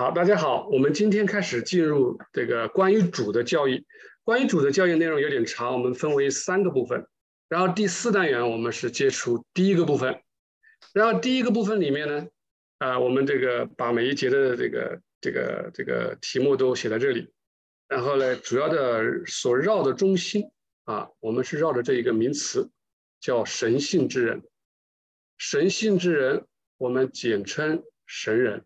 好，大家好，我们今天开始进入这个关于主的教育。关于主的教育内容有点长，我们分为三个部分。然后第四单元我们是接触第一个部分。然后第一个部分里面呢，啊，我们这个把每一节的这个这个这个题目都写在这里。然后呢，主要的所绕的中心啊，我们是绕着这一个名词，叫神性之人。神性之人，我们简称神人。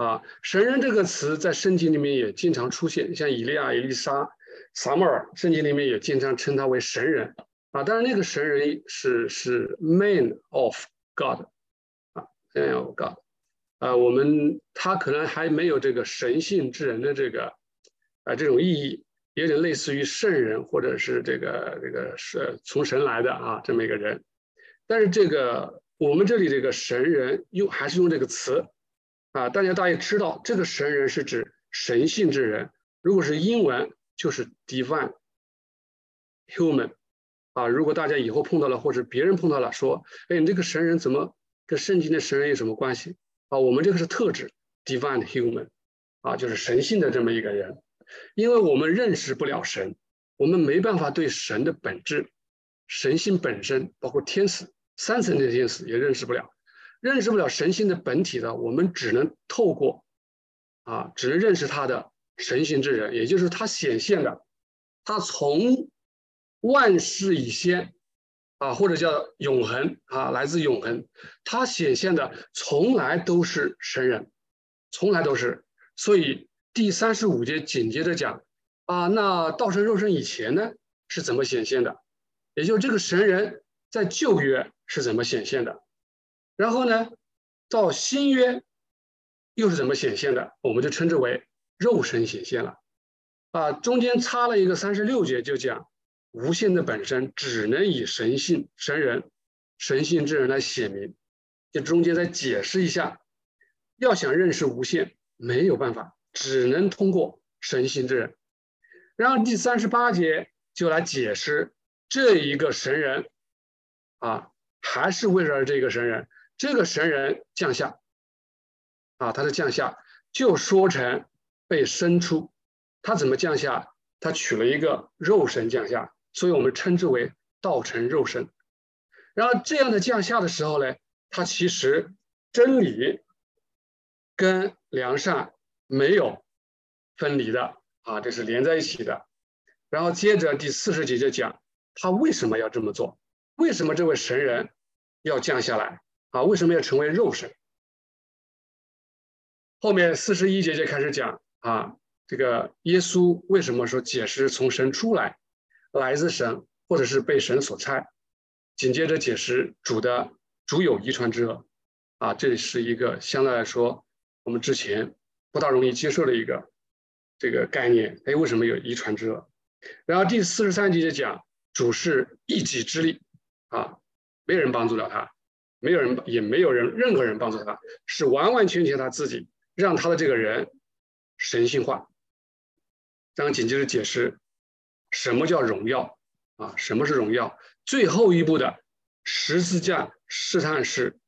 啊，神人这个词在圣经里面也经常出现，像以利亚、以利沙、撒母耳，圣经里面也经常称他为神人。啊，当然那个神人是是 man of God，啊，man of God，啊，我们他可能还没有这个神性之人的这个啊这种意义，有点类似于圣人或者是这个这个是从神来的啊这么一个人。但是这个我们这里这个神人用还是用这个词。啊，大家大约知道，这个神人是指神性之人。如果是英文，就是 divine human。啊，如果大家以后碰到了，或者别人碰到了，说，哎，你这个神人怎么跟圣经的神人有什么关系？啊，我们这个是特指 divine human，啊，就是神性的这么一个人。因为我们认识不了神，我们没办法对神的本质、神性本身，包括天使、三层的天使也认识不了。认识不了神性的本体的，我们只能透过啊，只能认识他的神性之人，也就是他显现的，他从万事以先啊，或者叫永恒啊，来自永恒，他显现的从来都是神人，从来都是。所以第三十五节紧接着讲啊，那道成肉身以前呢是怎么显现的？也就是这个神人在旧约是怎么显现的？然后呢，到新约又是怎么显现的？我们就称之为肉身显现了。啊，中间插了一个三十六节，就讲无限的本身只能以神性、神人、神性之人来显明。就中间再解释一下，要想认识无限，没有办法，只能通过神性之人。然后第三十八节就来解释这一个神人，啊，还是为了这个神人。这个神人降下，啊，他的降下就说成被生出，他怎么降下？他取了一个肉身降下，所以我们称之为道成肉身。然后这样的降下的时候呢，他其实真理跟良善没有分离的啊，这是连在一起的。然后接着第四十节就讲他为什么要这么做，为什么这位神人要降下来？啊，为什么要成为肉身？后面四十一节就开始讲啊，这个耶稣为什么说解释从神出来，来自神，或者是被神所差？紧接着解释主的主有遗传之恶，啊，这是一个相对来说我们之前不大容易接受的一个这个概念。哎，为什么有遗传之恶？然后第四十三节就讲主是一己之力，啊，没有人帮助了他。没有人，也没有人，任何人帮助他，是完完全全他自己让他的这个人神性化。然后紧接着解释什么叫荣耀啊？什么是荣耀？最后一步的十字架试探是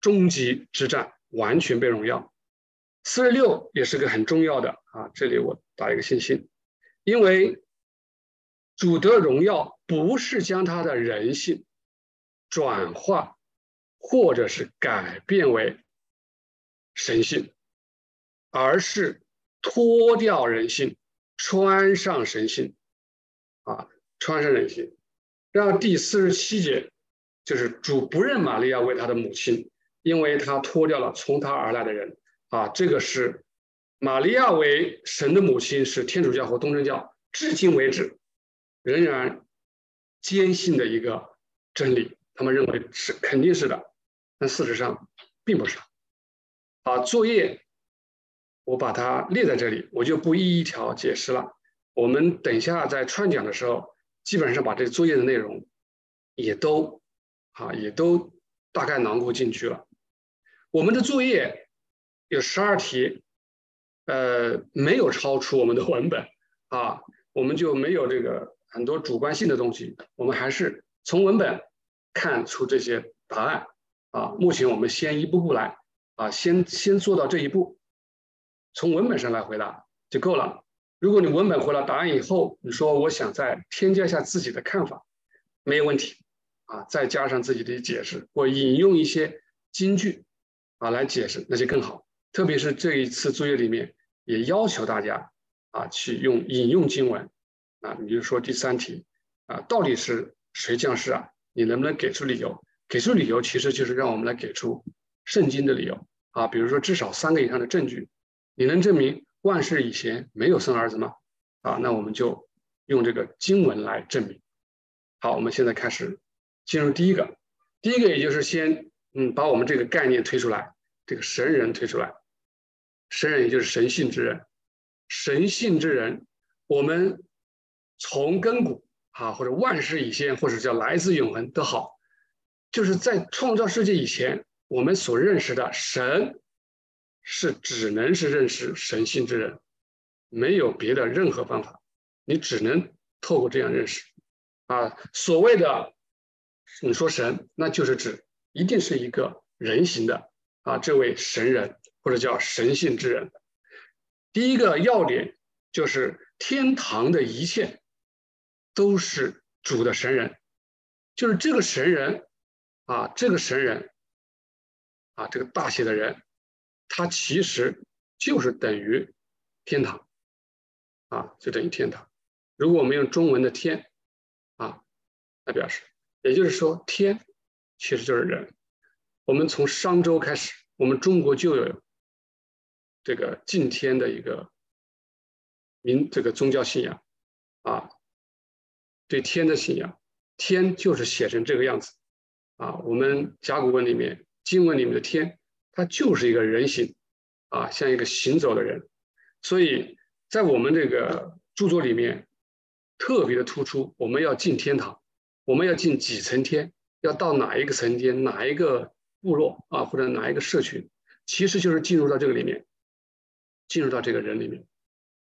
终极之战，完全被荣耀。四十六也是个很重要的啊，这里我打一个信心，因为主的荣耀不是将他的人性转化。或者是改变为神性，而是脱掉人性，穿上神性，啊，穿上人性。让第四十七节就是主不认玛利亚为他的母亲，因为他脱掉了从他而来的人。啊，这个是玛利亚为神的母亲，是天主教和东正教至今为止仍然坚信的一个真理。他们认为是肯定是的。但事实上并不是。啊，作业我把它列在这里，我就不一一条解释了。我们等一下在串讲的时候，基本上把这作业的内容也都啊也都大概囊括进去了。我们的作业有十二题，呃，没有超出我们的文本啊，我们就没有这个很多主观性的东西，我们还是从文本看出这些答案。啊，目前我们先一步步来，啊，先先做到这一步，从文本上来回答就够了。如果你文本回答答案以后，你说我想再添加一下自己的看法，没有问题啊，再加上自己的解释或引用一些金句啊来解释，那就更好。特别是这一次作业里面也要求大家啊去用引用经文啊，你比如说第三题啊，到底是谁降世啊？你能不能给出理由？给出理由其实就是让我们来给出圣经的理由啊，比如说至少三个以上的证据，你能证明？万世以前没有生儿子吗？啊，那我们就用这个经文来证明。好，我们现在开始进入第一个。第一个也就是先嗯把我们这个概念推出来，这个神人推出来。神人也就是神性之人，神性之人，我们从根古啊或者万世以先或者叫来自永恒都好，就是在创造世界以前，我们所认识的神。是只能是认识神性之人，没有别的任何方法，你只能透过这样认识。啊，所谓的你说神，那就是指一定是一个人形的啊，这位神人或者叫神性之人。第一个要点就是天堂的一切都是主的神人，就是这个神人啊，这个神人啊，这个大写的人。他其实就是等于天堂，啊，就等于天堂。如果我们用中文的“天”啊来表示，也就是说，天其实就是人。我们从商周开始，我们中国就有这个敬天的一个民这个宗教信仰啊，对天的信仰，天就是写成这个样子啊。我们甲骨文里面、经文里面的天。它就是一个人形，啊，像一个行走的人，所以在我们这个著作里面特别的突出。我们要进天堂，我们要进几层天，要到哪一个层天，哪一个部落啊，或者哪一个社群，其实就是进入到这个里面，进入到这个人里面，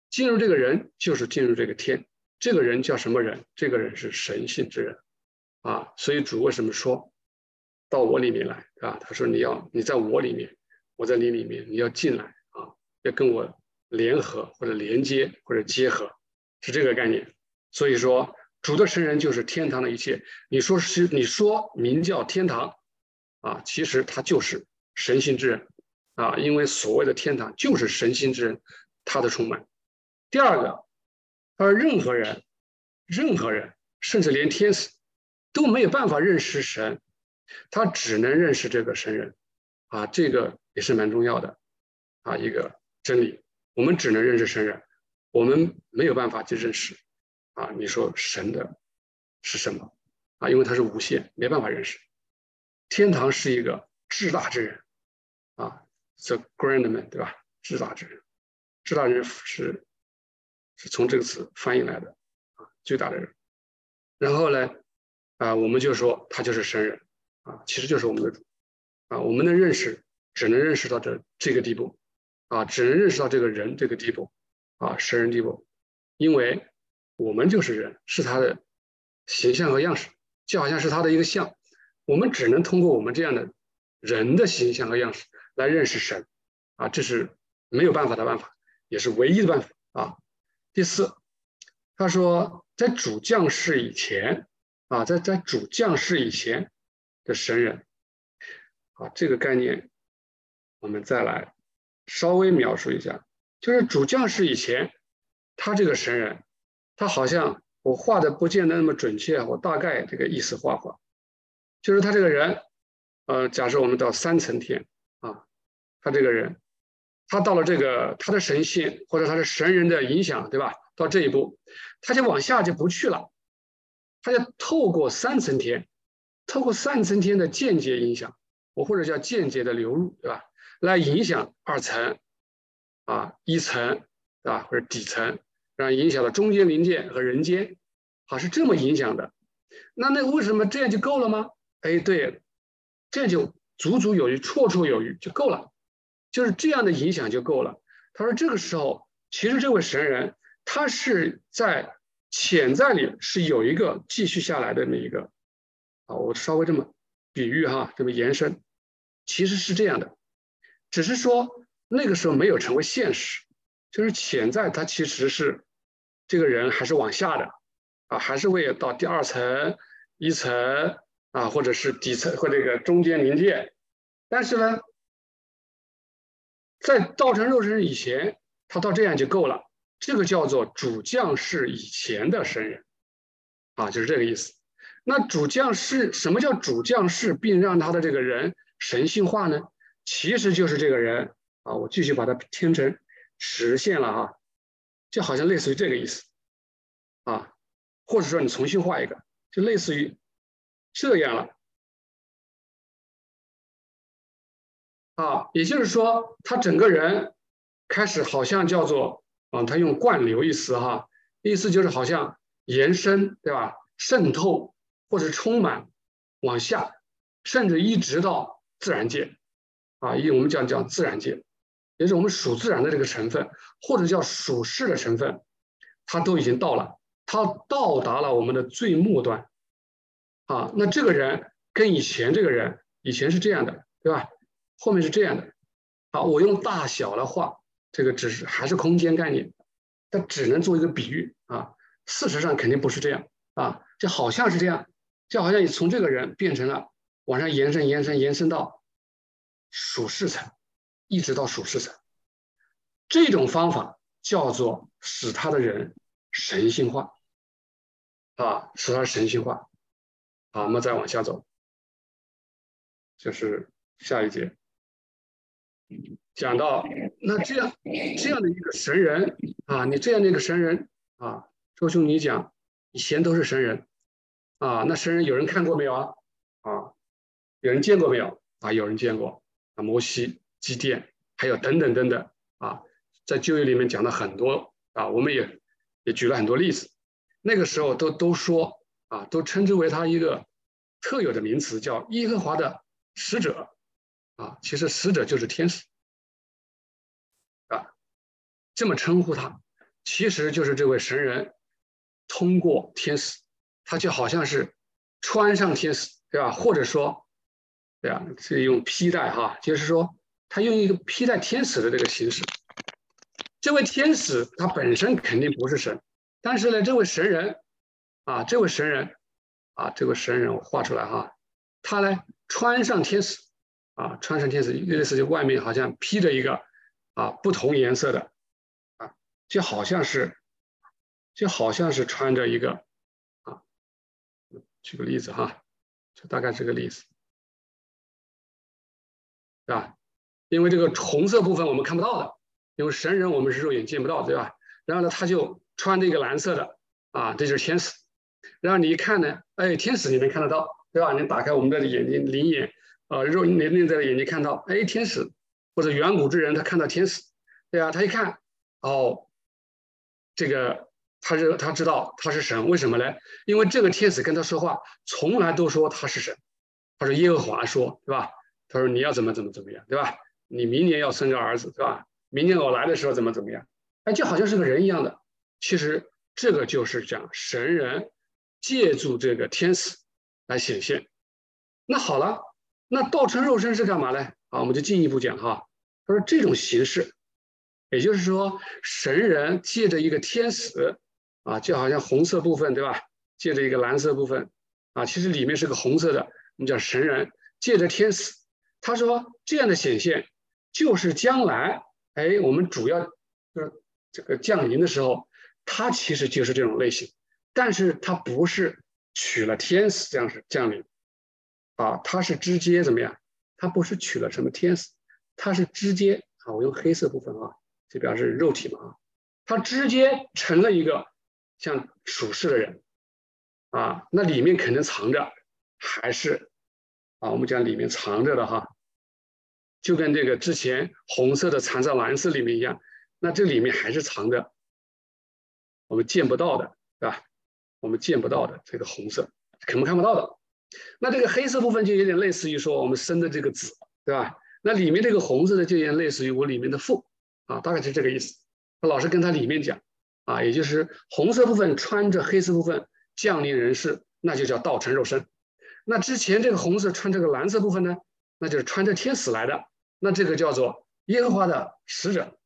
进入这个人就是进入这个天。这个人叫什么人？这个人是神性之人，啊，所以主为什么说？到我里面来啊！他说：“你要你在我里面，我在你里面，你要进来啊，要跟我联合或者连接或者结合，是这个概念。所以说，主的神人就是天堂的一切。你说是你说名叫天堂啊，其实他就是神性之人啊，因为所谓的天堂就是神性之人他的充满。第二个，他说任何人，任何人，甚至连天使都没有办法认识神。”他只能认识这个神人，啊，这个也是蛮重要的，啊，一个真理。我们只能认识神人，我们没有办法去认识，啊，你说神的是什么？啊，因为它是无限，没办法认识。天堂是一个至大之人，啊，the grand man，对吧？至大之人，至大人是是从这个词翻译来的，啊，最大的人。然后呢，啊，我们就说他就是神人。啊，其实就是我们的主，啊，我们的认识只能认识到这这个地步，啊，只能认识到这个人这个地步，啊，神人地步，因为我们就是人，是他的形象和样式，就好像是他的一个像，我们只能通过我们这样的人的形象和样式来认识神，啊，这是没有办法的办法，也是唯一的办法啊。第四，他说在主降世以前，啊，在在主降世以前。的神人，啊，这个概念我们再来稍微描述一下，就是主将士以前，他这个神人，他好像我画的不见得那么准确，我大概这个意思画画，就是他这个人，呃，假设我们到三层天啊，他这个人，他到了这个他的神性或者他的神人的影响，对吧？到这一步，他就往下就不去了，他就透过三层天。透过三层天的间接影响，我或者叫间接的流入，对吧？来影响二层，啊，一层，啊？或者底层，然后影响了中间零件和人间，啊，是这么影响的。那那为什么这样就够了吗？哎，对，这就足足有余，绰绰有余就够了，就是这样的影响就够了。他说这个时候，其实这位神人他是在潜在里是有一个继续下来的那一个。啊，我稍微这么比喻哈，这么延伸，其实是这样的，只是说那个时候没有成为现实就是潜在他其实是这个人还是往下的啊，还是会到第二层、一层啊，或者是底层或这个中间临界。但是呢，在道成肉身以前，他到这样就够了。这个叫做主将士以前的神人啊，就是这个意思。那主将士什么叫主将士，并让他的这个人神性化呢？其实就是这个人啊，我继续把它填成实现了啊，就好像类似于这个意思啊，或者说你重新画一个，就类似于这样了啊，也就是说他整个人开始好像叫做啊，他用灌流一词哈，意思就是好像延伸对吧，渗透或者充满往下，甚至一直到自然界。啊，以我们讲讲自然界，也是我们属自然的这个成分，或者叫属世的成分，它都已经到了，它到达了我们的最末端。啊，那这个人跟以前这个人，以前是这样的，对吧？后面是这样的。好，我用大小来画，这个只是还是空间概念，它只能做一个比喻啊。事实上肯定不是这样啊，就好像是这样，就好像你从这个人变成了往上延伸、延伸、延伸到。属世层，一直到属世层，这种方法叫做使他的人神性化，啊，使他神性化。好，我们再往下走，就是下一节，讲到那这样这样的一个神人啊，你这样的一个神人啊，周兄你讲以前都是神人啊，那神人有人看过没有啊？啊，有人见过没有啊？有人见过。啊，摩西、基甸，还有等等等等啊，在旧约里面讲了很多啊，我们也也举了很多例子。那个时候都都说啊，都称之为他一个特有的名词，叫耶和华的使者啊。其实使者就是天使啊，这么称呼他，其实就是这位神人通过天使，他就好像是穿上天使，对吧？或者说。对啊，是用披戴哈，就是说他用一个披戴天使的这个形式。这位天使他本身肯定不是神，但是呢，这位神人啊，这位神人啊，这位神人我画出来哈，他呢穿上天使啊，穿上天使，类似就外面好像披着一个啊不同颜色的啊，就好像是就好像是穿着一个，举个例子哈，就大概这个例子。是吧？因为这个红色部分我们看不到的，因为神人我们是肉眼见不到，对吧？然后呢，他就穿着一个蓝色的啊，这就是天使。然后你一看呢，哎，天使你能看得到，对吧？你打开我们的眼睛灵眼，呃，肉内内在的眼睛看到，哎，天使或者远古之人他看到天使，对啊，他一看，哦，这个他是他知道他是神，为什么呢？因为这个天使跟他说话，从来都说他是神，他说耶和华说，对吧？他说：“你要怎么怎么怎么样，对吧？你明年要生个儿子，对吧？明年我来的时候怎么怎么样？哎，就好像是个人一样的。其实这个就是讲神人借助这个天使来显现。那好了，那道成肉身是干嘛呢？啊，我们就进一步讲哈。他说这种形式，也就是说神人借着一个天使啊，就好像红色部分，对吧？借着一个蓝色部分啊，其实里面是个红色的。我们叫神人借着天使。”他说：“这样的显现，就是将来，哎，我们主要就是这个降临的时候，它其实就是这种类型，但是它不是取了天使这样是降临，啊，它是直接怎么样？它不是取了什么天使，它是直接啊，我用黑色部分啊，就表示肉体嘛啊，它直接成了一个像属世的人，啊，那里面肯定藏着还是啊，我们讲里面藏着的哈。”就跟这个之前红色的藏在蓝色里面一样，那这里面还是藏着我们见不到的，对吧？我们见不到的这个红色，可能看不到的。那这个黑色部分就有点类似于说我们生的这个子，对吧？那里面这个红色的就有点类似于我里面的父，啊，大概是这个意思。老师跟他里面讲，啊，也就是红色部分穿着黑色部分降临人世，那就叫道成肉身。那之前这个红色穿这个蓝色部分呢，那就是穿着天使来的。那这个叫做耶和华的使者，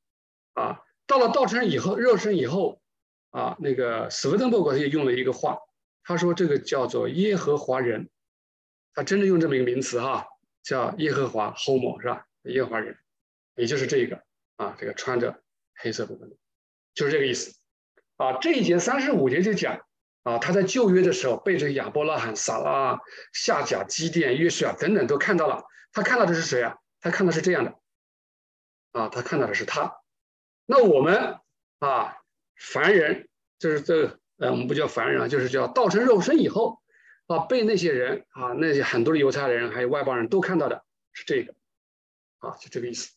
啊，到了道成以后，肉身以后，啊，那个斯威登伯格他也用了一个话，他说这个叫做耶和华人，他真的用这么一个名词哈，叫耶和华 homo 是吧？耶和华人，也就是这个啊，这个穿着黑色部分的，就是这个意思。啊，这一节三十五节就讲啊，他在旧约的时候被这个亚伯拉罕、撒拉、夏甲、基甸、约书亚等等都看到了，他看到的是谁啊？他看到是这样的，啊，他看到的是他。那我们啊，凡人就是这个，呃，我们不叫凡人啊，就是叫道成肉身以后啊，被那些人啊，那些很多的犹太人还有外邦人都看到的是这个，啊，就这个意思。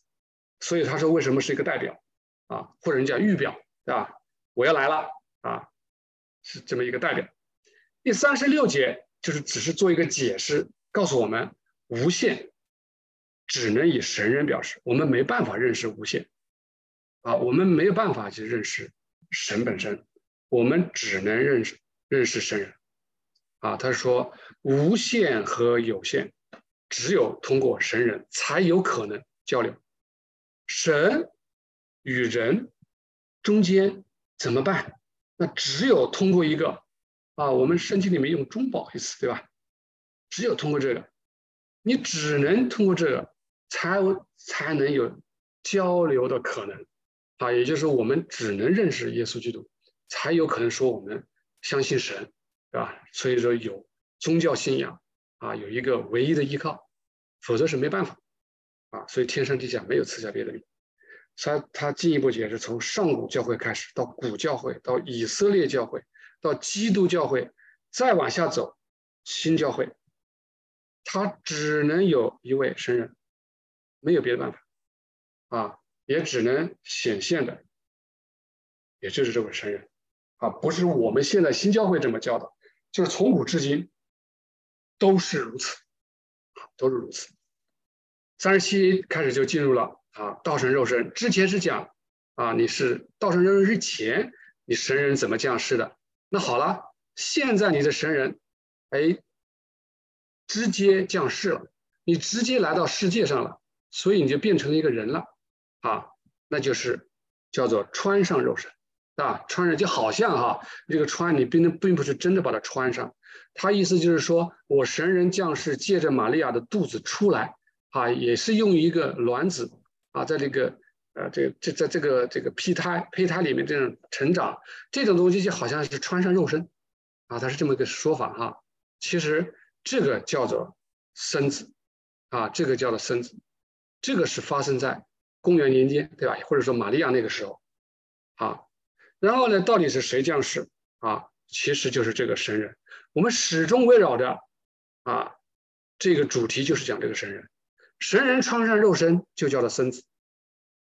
所以他说为什么是一个代表啊，或者叫预表，对吧？我要来了啊，是这么一个代表。第三十六节就是只是做一个解释，告诉我们无限只能以神人表示，我们没办法认识无限。啊，我们没有办法去认识神本身，我们只能认识认识神人。啊，他说无限和有限，只有通过神人才有可能交流。神与人中间怎么办？那只有通过一个啊，我们圣经里面用中保一词，对吧？只有通过这个，你只能通过这个，才才能有交流的可能。啊，也就是，我们只能认识耶稣基督，才有可能说我们相信神，对吧？所以说有宗教信仰啊，有一个唯一的依靠，否则是没办法啊。所以天上地下没有赐下别的名。他他进一步解释，从上古教会开始，到古教会，到以色列教会，到基督教会，再往下走，新教会，他只能有一位神人，没有别的办法啊。也只能显现的，也就是这位神人，啊，不是我们现在新教会这么教的，就是从古至今都是如此，啊，都是如此。三十七开始就进入了啊，道成肉身。之前是讲啊，你是道成肉身之前，你神人怎么降世的？那好了，现在你的神人，哎，直接降世了，你直接来到世界上了，所以你就变成了一个人了。啊，那就是叫做穿上肉身，啊，穿上就好像哈，这个穿你并并不是真的把它穿上，他意思就是说我神人降世，借着玛利亚的肚子出来，啊，也是用一个卵子啊，在这个呃这个这在这个这个胚胎胚胎里面这种成长，这种东西就好像是穿上肉身，啊，它是这么一个说法哈，其实这个叫做生子，啊，这个叫做生子，这个是发生在。公元年间，对吧？或者说玛利亚那个时候，啊，然后呢，到底是谁降世啊？其实就是这个神人。我们始终围绕着啊，这个主题就是讲这个神人。神人穿上肉身，就叫做生子，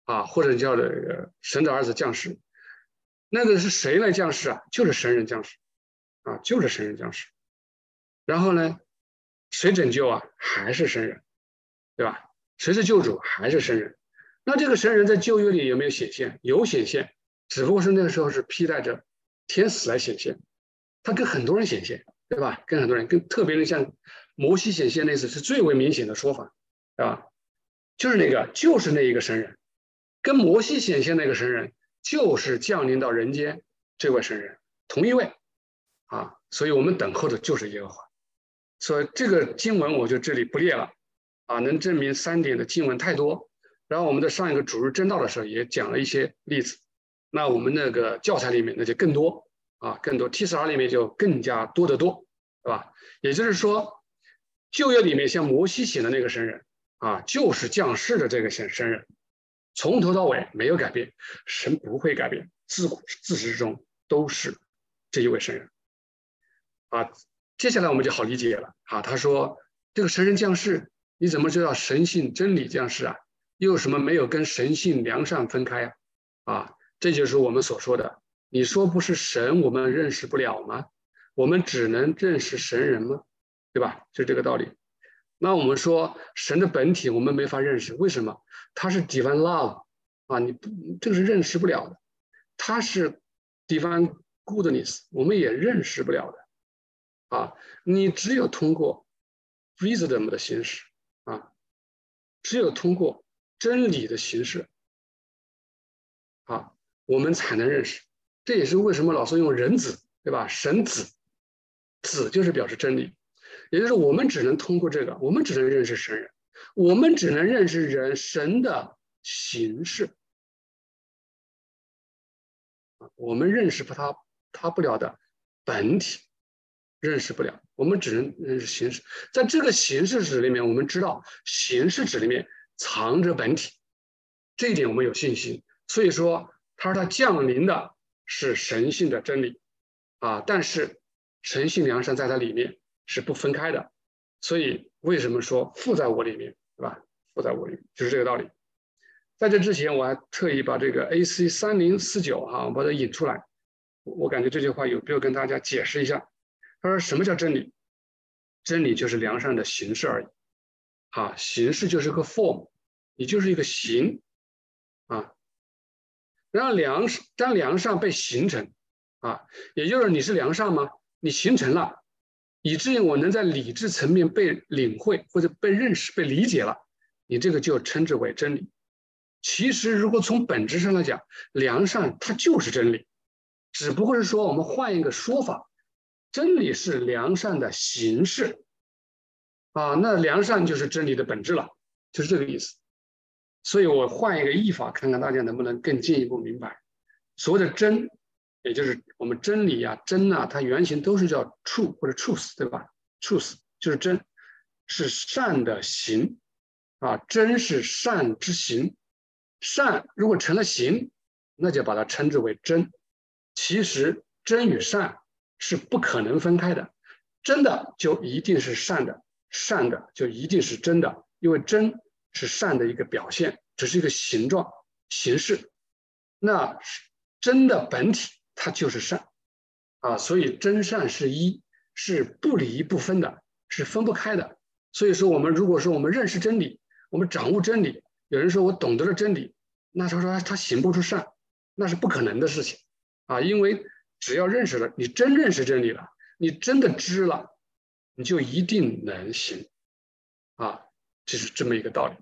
啊，或者叫这个神的儿子降世。那个是谁来降世啊？就是神人降世，啊，就是神人降世。然后呢，谁拯救啊？还是神人，对吧？谁是救主？还是神人。那这个神人在旧约里有没有显现？有显现，只不过是那个时候是披戴着天使来显现，他跟很多人显现，对吧？跟很多人，跟特别的像摩西显现那次是最为明显的说法，啊？就是那个，就是那一个神人，跟摩西显现那个神人，就是降临到人间这位神人，同一位啊。所以我们等候的就是耶和华。所以这个经文我就这里不列了啊，能证明三点的经文太多。然后我们在上一个主日正道的时候也讲了一些例子，那我们那个教材里面那就更多啊，更多 T 四 R 里面就更加多得多，对吧？也就是说，旧约里面像摩西写的那个神人啊，就是降世的这个神神人，从头到尾没有改变，神不会改变，自古自始至终都是这一位神人啊。接下来我们就好理解了啊，他说这个神人降世，你怎么知道神性真理降世啊？又有什么没有跟神性良善分开啊？啊，这就是我们所说的，你说不是神，我们认识不了吗？我们只能认识神人吗？对吧？就这个道理。那我们说神的本体，我们没法认识，为什么？他是 divine love 啊，你不这个是认识不了的。他是 divine goodness，我们也认识不了的。啊，你只有通过 wisdom 的形式啊，只有通过。真理的形式，啊，我们才能认识。这也是为什么老师用人子，对吧？神子，子就是表示真理，也就是我们只能通过这个，我们只能认识神人，我们只能认识人神的形式。我们认识不他他不了的本体，认识不了，我们只能认识形式。在这个形式纸里面，我们知道形式纸里面藏着本体，这一点我们有信心。所以说，他说他降临的是神性的真理啊，但是神性良善在它里面是不分开的。所以为什么说附在我里面，对吧？附在我里面就是这个道理。在这之前，我还特意把这个 A.C. 三零四九哈，我把它引出来。我感觉这句话有必要跟大家解释一下。他说：“什么叫真理？真理就是良善的形式而已。啊，形式就是个 form，你就是一个形啊。然后良当良善被形成啊，也就是你是良善吗？你形成了，以至于我能在理智层面被领会或者被认识、被理解了，你这个就称之为真理。”其实，如果从本质上来讲，良善它就是真理，只不过是说我们换一个说法，真理是良善的形式，啊，那良善就是真理的本质了，就是这个意思。所以我换一个译法，看看大家能不能更进一步明白。所谓的真，也就是我们真理呀、真呐，它原型都是叫 true 或者 truth，对吧？truth 就是真，是善的行，啊，真是善之行。善如果成了形，那就把它称之为真。其实真与善是不可能分开的，真的就一定是善的，善的就一定是真的，因为真是善的一个表现，只是一个形状形式。那真的本体它就是善啊，所以真善是一，是不离不分的，是分不开的。所以说，我们如果说我们认识真理，我们掌握真理。有人说我懂得了真理，那他说他行不出善，那是不可能的事情啊！因为只要认识了，你真认识真理了，你真的知了，你就一定能行啊！就是这么一个道理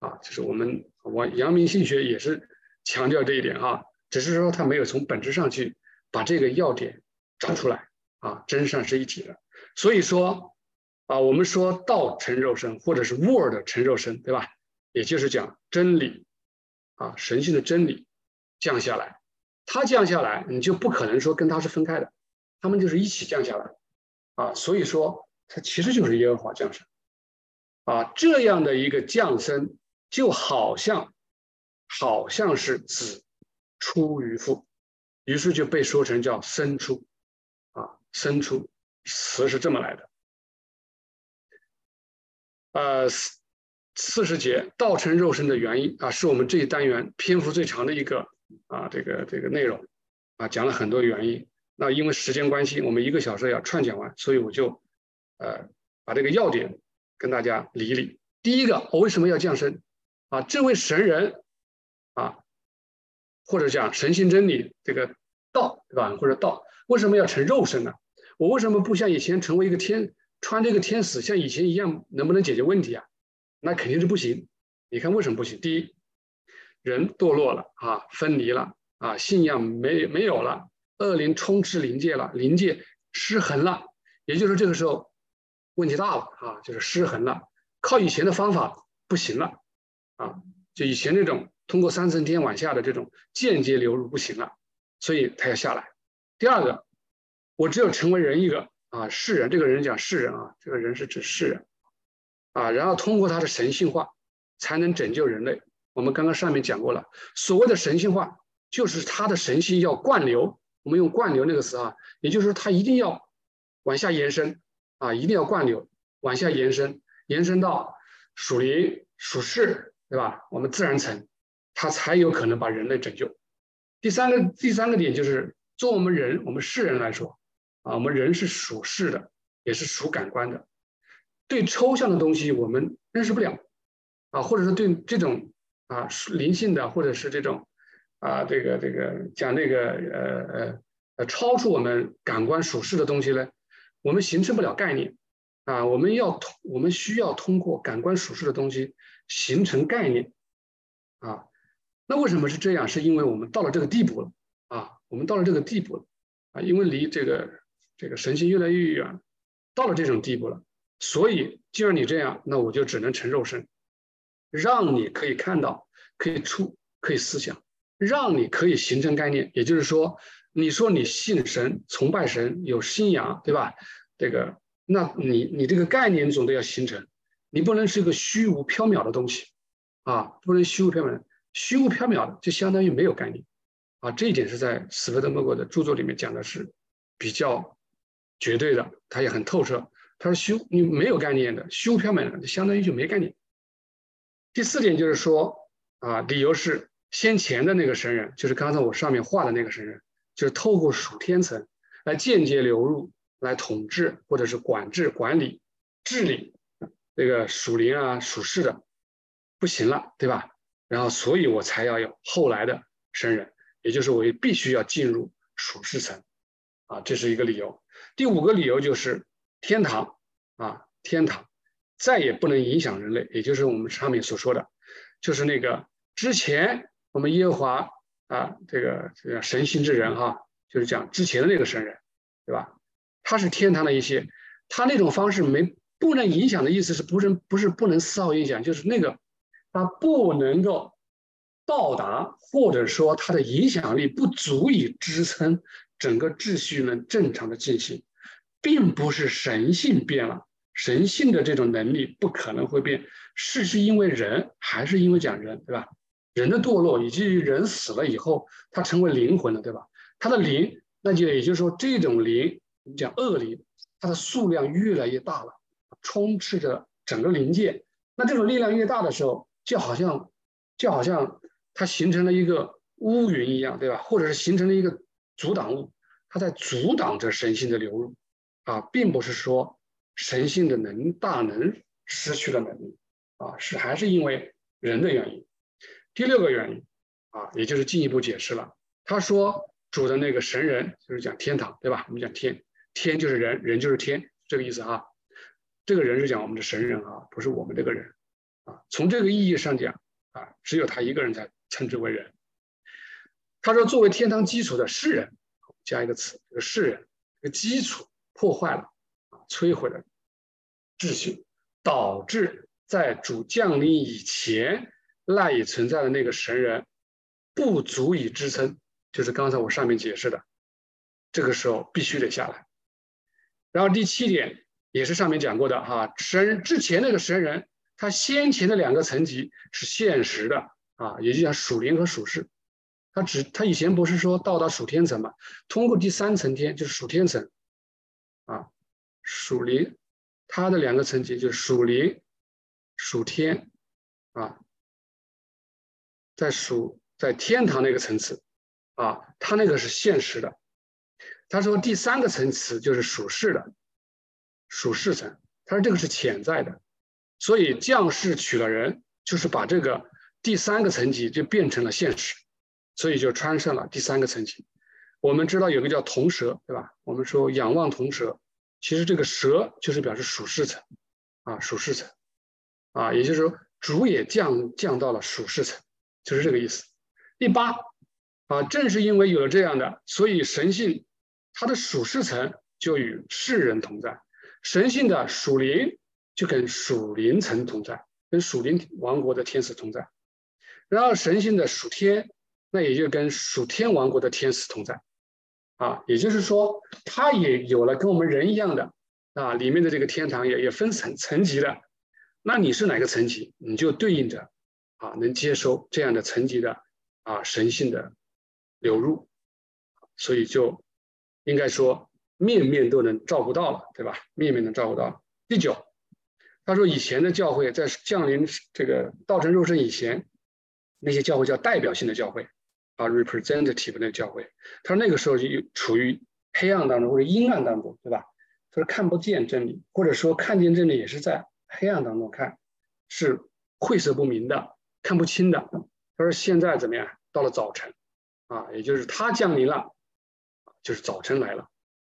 啊！就是我们我阳明心学也是强调这一点哈，只是说他没有从本质上去把这个要点找出来啊！真善是一体的，所以说啊，我们说道成肉身，或者是 Word 成肉身，对吧？也就是讲真理，啊，神性的真理降下来，它降下来，你就不可能说跟它是分开的，他们就是一起降下来，啊，所以说它其实就是耶和华降生，啊，这样的一个降生就好像好像是子出于父，于是就被说成叫生出，啊，生出词是这么来的，呃。四十节道成肉身的原因啊，是我们这一单元篇幅最长的一个啊，这个这个内容啊，讲了很多原因。那因为时间关系，我们一个小时要串讲完，所以我就呃把这个要点跟大家理一理。第一个，我为什么要降生啊？这位神人啊，或者讲神性真理这个道对吧？或者道为什么要成肉身呢？我为什么不像以前成为一个天，穿这个天使像以前一样，能不能解决问题啊？那肯定是不行。你看为什么不行？第一，人堕落了啊，分离了啊，信仰没没有了，恶灵充斥灵界了，灵界失衡了。也就是这个时候问题大了啊，就是失衡了。靠以前的方法不行了啊，就以前那种通过三层天往下的这种间接流入不行了，所以他要下来。第二个，我只有成为人一个啊，世人。这个人讲世人啊，这个人是指世人。啊，然后通过他的神性化，才能拯救人类。我们刚刚上面讲过了，所谓的神性化，就是他的神性要灌流。我们用灌流那个词啊，也就是说他一定要往下延伸啊，一定要灌流，往下延伸，延伸到属灵、属世，对吧？我们自然层，他才有可能把人类拯救。第三个，第三个点就是，做我们人，我们世人来说，啊，我们人是属世的，也是属感官的。对抽象的东西我们认识不了，啊，或者是对这种啊灵性的，或者是这种啊这个这个讲那个呃呃呃超出我们感官属世的东西呢，我们形成不了概念，啊，我们要通我们需要通过感官属世的东西形成概念，啊，那为什么是这样？是因为我们到了这个地步了啊，我们到了这个地步了啊，因为离这个这个神性越来越远，到了这种地步了，所以既然你这样，那我就只能成肉身，让你可以看到，可以出，可以思想，让你可以形成概念。也就是说，你说你信神、崇拜神、有信仰，对吧？这个，那你你这个概念总得要形成，你不能是一个虚无缥缈的东西啊，不能虚无缥缈，虚无缥缈的就相当于没有概念啊。这一点是在斯菲德莫格的著作里面讲的是比较绝对的，他也很透彻。他说虚你没有概念的虚无缥缈的，就相当于就没概念。第四点就是说啊，理由是先前的那个神人，就是刚才我上面画的那个神人，就是透过属天层来间接流入。来统治或者是管制、管理、治理这个属灵啊、属世的，不行了，对吧？然后，所以我才要有后来的神人，也就是我必须要进入属世层啊，这是一个理由。第五个理由就是天堂啊，天堂再也不能影响人类，也就是我们上面所说的，就是那个之前我们耶和华啊，这个这个神性之人哈，就是讲之前的那个神人，对吧？他是天堂的一些，他那种方式没不能影响的意思是不是不是不能丝毫影响，就是那个它不能够到达，或者说它的影响力不足以支撑整个秩序能正常的进行，并不是神性变了，神性的这种能力不可能会变，是是因为人还是因为讲人，对吧？人的堕落以及人死了以后，他成为灵魂了，对吧？他的灵，那就也就是说这种灵。我们讲恶灵，它的数量越来越大了，充斥着整个灵界。那这种力量越大的时候，就好像就好像它形成了一个乌云一样，对吧？或者是形成了一个阻挡物，它在阻挡着神性的流入啊，并不是说神性的能大能失去了能力啊，是还是因为人的原因。第六个原因啊，也就是进一步解释了，他说主的那个神人就是讲天堂，对吧？我们讲天。天就是人，人就是天，这个意思啊。这个人是讲我们的神人啊，不是我们这个人啊。从这个意义上讲啊，只有他一个人才称之为人。他说，作为天堂基础的世人，加一个词，这个世人，这个基础破坏了，摧毁了秩序，导致在主降临以前赖以存在的那个神人不足以支撑，就是刚才我上面解释的，这个时候必须得下来。然后第七点也是上面讲过的哈，神之前那个神人，他先前的两个层级是现实的啊，也就讲属灵和属世，他只他以前不是说到达属天层嘛，通过第三层天就是属天层，啊，属灵，他的两个层级就是属灵、属天，啊，在属在天堂那个层次，啊，他那个是现实的。他说第三个层次就是属世的，属世层。他说这个是潜在的，所以将士娶了人，就是把这个第三个层级就变成了现实，所以就穿上了第三个层级。我们知道有个叫铜蛇，对吧？我们说仰望铜蛇，其实这个蛇就是表示属世层，啊，属世层，啊，也就是说主也降降到了属世层，就是这个意思。第八，啊，正是因为有了这样的，所以神性。它的属世层就与世人同在，神性的属灵就跟属灵层同在，跟属灵王国的天使同在。然后神性的属天，那也就跟属天王国的天使同在。啊，也就是说，它也有了跟我们人一样的啊，里面的这个天堂也也分层层级的。那你是哪个层级，你就对应着啊，能接收这样的层级的啊神性的流入，所以就。应该说面面都能照顾到了，对吧？面面能照顾到。第九，他说以前的教会在降临这个道成肉身以前，那些教会叫代表性的教会啊，representative 那个教会。他说那个时候就处于黑暗当中或者阴暗当中，对吧？他说看不见真理，或者说看见真理也是在黑暗当中看，是晦涩不明的，看不清的。他说现在怎么样？到了早晨啊，也就是他降临了。就是早晨来了，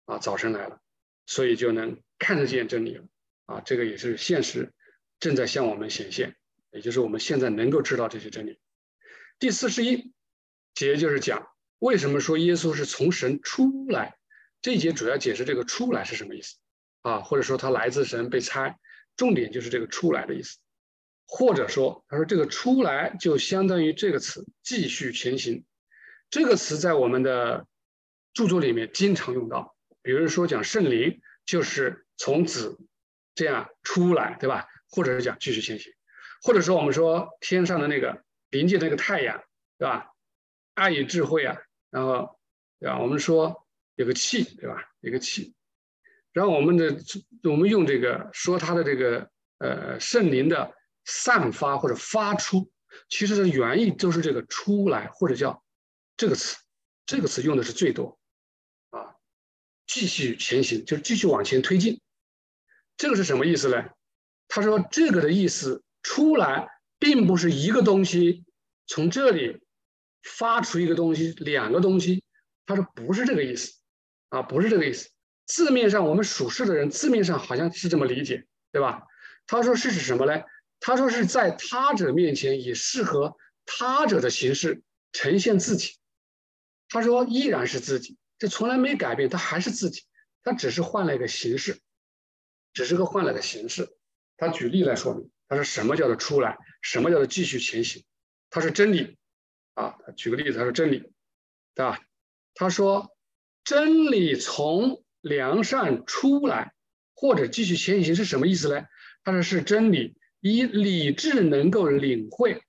啊，早晨来了，所以就能看得见真理了，啊，这个也是现实正在向我们显现，也就是我们现在能够知道这些真理。第四十一节就是讲为什么说耶稣是从神出来，这一节主要解释这个出来是什么意思啊，或者说他来自神被拆，重点就是这个出来的意思，或者说他说这个出来就相当于这个词继续前行，这个词在我们的著作里面经常用到，比如说讲圣灵就是从子这样出来，对吧？或者是讲继续前行，或者说我们说天上的那个临界那个太阳，对吧？爱与智慧啊，然后对吧？我们说有个气，对吧？有个气，然后我们的我们用这个说它的这个呃圣灵的散发或者发出，其实的原意就是这个出来或者叫这个词，这个词用的是最多啊。继续前行就是继续往前推进，这个是什么意思呢？他说：“这个的意思出来，并不是一个东西从这里发出一个东西，两个东西。他说不是这个意思，啊，不是这个意思。字面上我们属事的人字面上好像是这么理解，对吧？他说是指什么呢？他说是在他者面前以适合他者的形式呈现自己。他说依然是自己，这从来没改变，他还是自己，他只是换了一个形式，只是个换了个形式。”他举例来说明，他说什么叫做出来，什么叫做继续前行？他是真理啊。他举个例子，他说真理，对吧？他说真理从良善出来，或者继续前行是什么意思呢？他说是真理以理智能够领会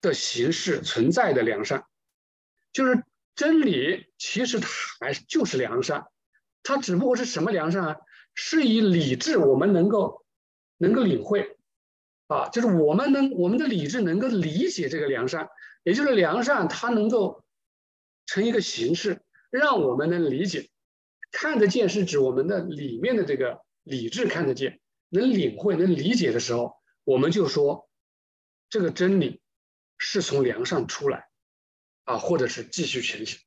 的形式存在的良善，就是真理其实它还就是良善，它只不过是什么良善啊？是以理智我们能够。能够领会，啊，就是我们能我们的理智能够理解这个良善，也就是良善它能够成一个形式，让我们能理解，看得见是指我们的里面的这个理智看得见，能领会能理解的时候，我们就说这个真理是从良善出来，啊，或者是继续前行。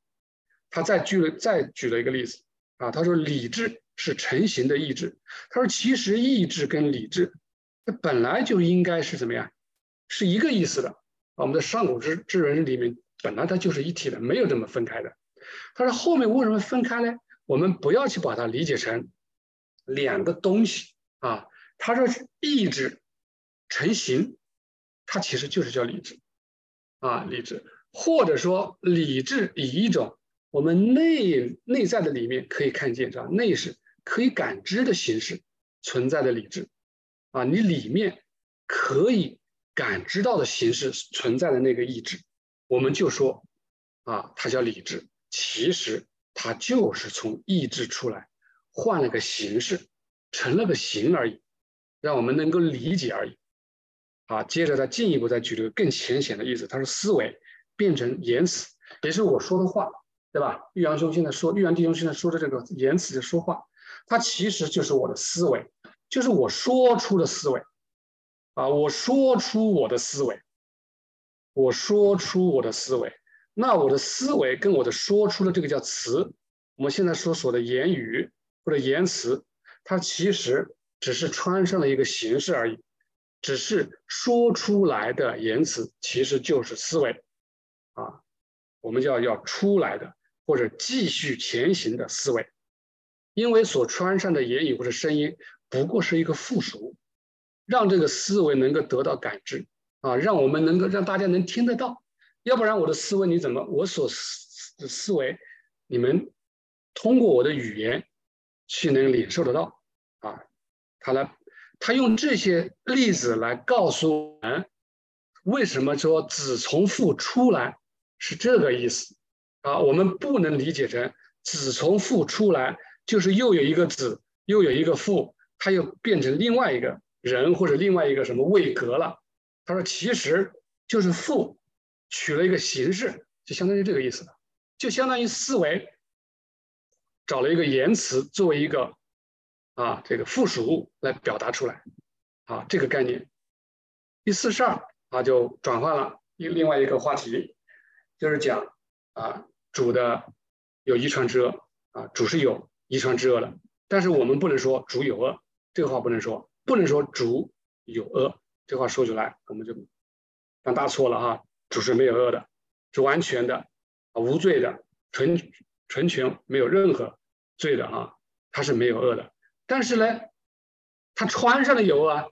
他再举了再举了一个例子，啊，他说理智。是成型的意志。他说：“其实意志跟理智，它本来就应该是怎么样，是一个意思的。我们的上古之之人里面，本来它就是一体的，没有这么分开的。他说后面为什么分开呢？我们不要去把它理解成两个东西啊。他说意志成型，它其实就是叫理智啊，理智，或者说理智以一种我们内内在的里面可以看见，是吧？内是。可以感知的形式存在的理智，啊，你里面可以感知到的形式存在的那个意志，我们就说，啊，它叫理智。其实它就是从意志出来，换了个形式，成了个形而已，让我们能够理解而已。啊，接着他进一步再举了个更浅显的意思，他说思维变成言辞，也是我说的话，对吧？玉阳兄现在说，玉阳弟兄现在说的这个言辞的说话。它其实就是我的思维，就是我说出的思维，啊，我说出我的思维，我说出我的思维，那我的思维跟我的说出的这个叫词，我们现在所说的言语或者言辞，它其实只是穿上了一个形式而已，只是说出来的言辞其实就是思维，啊，我们叫要出来的或者继续前行的思维。因为所穿上的言语或者声音不过是一个附属，让这个思维能够得到感知啊，让我们能够让大家能听得到，要不然我的思维你怎么我所思思维，你们通过我的语言去能领受得到啊？他来，他用这些例子来告诉我们，为什么说子从父出来是这个意思啊？我们不能理解成子从父出来。就是又有一个子，又有一个父，他又变成另外一个人或者另外一个什么位格了。他说，其实就是父取了一个形式，就相当于这个意思了，就相当于思维找了一个言辞作为一个啊这个附属物来表达出来啊这个概念。第四十二啊就转换了另另外一个话题，就是讲啊主的有遗传之恶啊主是有。遗传之恶了，但是我们不能说主有恶，这个话不能说，不能说主有恶，这话说出来我们就犯大错了哈。主是没有恶的，是完全的啊，无罪的，纯纯全没有任何罪的啊，他是没有恶的。但是呢，他穿上了有啊，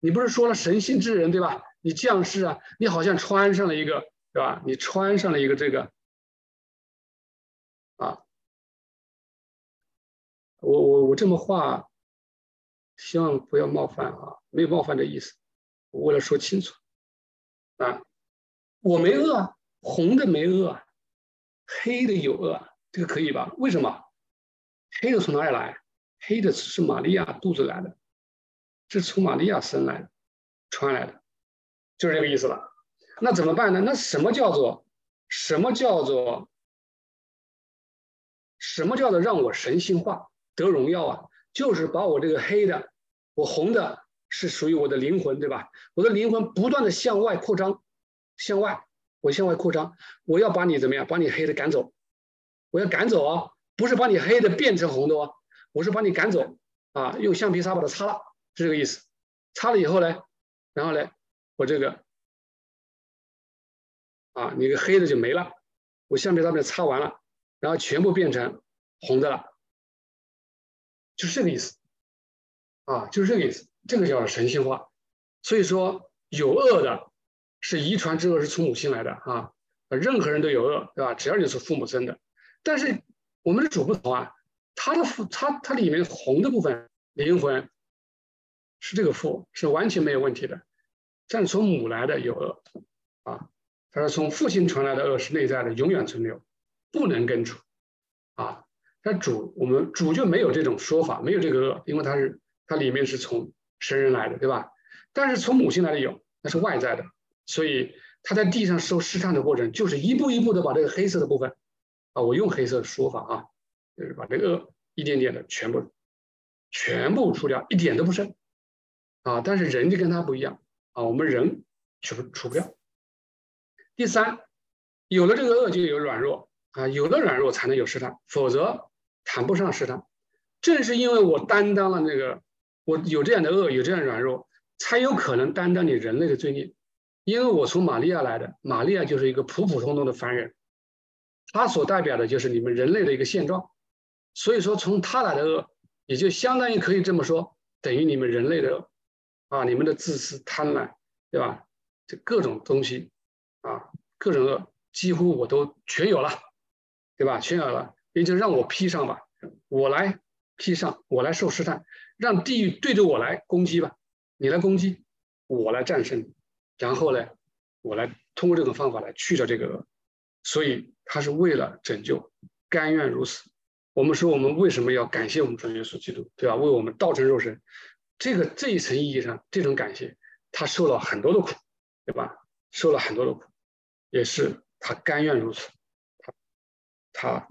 你不是说了神性之人对吧？你降世啊，你好像穿上了一个对吧？你穿上了一个这个我我我这么话，希望不要冒犯啊，没有冒犯的意思，我为了说清楚啊。我没恶，红的没恶，黑的有恶，这个可以吧？为什么？黑的从哪里来？黑的是玛利亚肚子来的，是从玛利亚生来的，穿来的，就是这个意思了。那怎么办呢？那什么叫做什么叫做什么叫做让我神性化得荣耀啊？就是把我这个黑的，我红的是属于我的灵魂，对吧？我的灵魂不断的向外扩张。向外，我向外扩张，我要把你怎么样？把你黑的赶走，我要赶走啊！不是把你黑的变成红的哦，我是把你赶走啊！用橡皮擦把它擦了，是这个意思。擦了以后呢，然后呢，我这个啊，你个黑的就没了，我橡皮擦把它擦完了，然后全部变成红的了，就是这个意思啊，就是这个意思。这个叫神性化。所以说有恶的。是遗传之恶是从母亲来的啊，任何人都有恶，对吧？只要你是父母生的，但是我们的主不同啊，他的父他他里面红的部分灵魂是这个父是完全没有问题的，但是从母来的有恶啊，他说从父亲传来的恶是内在的，永远存留，不能根除啊。但主我们主就没有这种说法，没有这个恶，因为他是他里面是从神人来的，对吧？但是从母亲来的有，那是外在的。所以他在地上受试探的过程，就是一步一步的把这个黑色的部分，啊，我用黑色的说法啊，就是把这个一点点的全部，全部除掉，一点都不剩，啊，但是人就跟他不一样，啊，我们人除除不掉。第三，有了这个恶就有软弱，啊，有了软弱才能有试探，否则谈不上试探。正是因为我担当了那个，我有这样的恶，有这样的软弱，才有可能担当你人类的罪孽。因为我从玛利亚来的，玛利亚就是一个普普通通的凡人，他所代表的就是你们人类的一个现状，所以说从他来的恶，也就相当于可以这么说，等于你们人类的恶，啊，你们的自私贪婪，对吧？这各种东西，啊，各种恶，几乎我都全有了，对吧？全有了，也就让我披上吧，我来披上，我来受试探，让地狱对着我来攻击吧，你来攻击，我来战胜。然后呢，我来通过这种方法来去掉这个恶，所以他是为了拯救，甘愿如此。我们说我们为什么要感谢我们主耶稣基督，对吧？为我们道成肉身，这个这一层意义上，这种感谢，他受了很多的苦，对吧？受了很多的苦，也是他甘愿如此，他他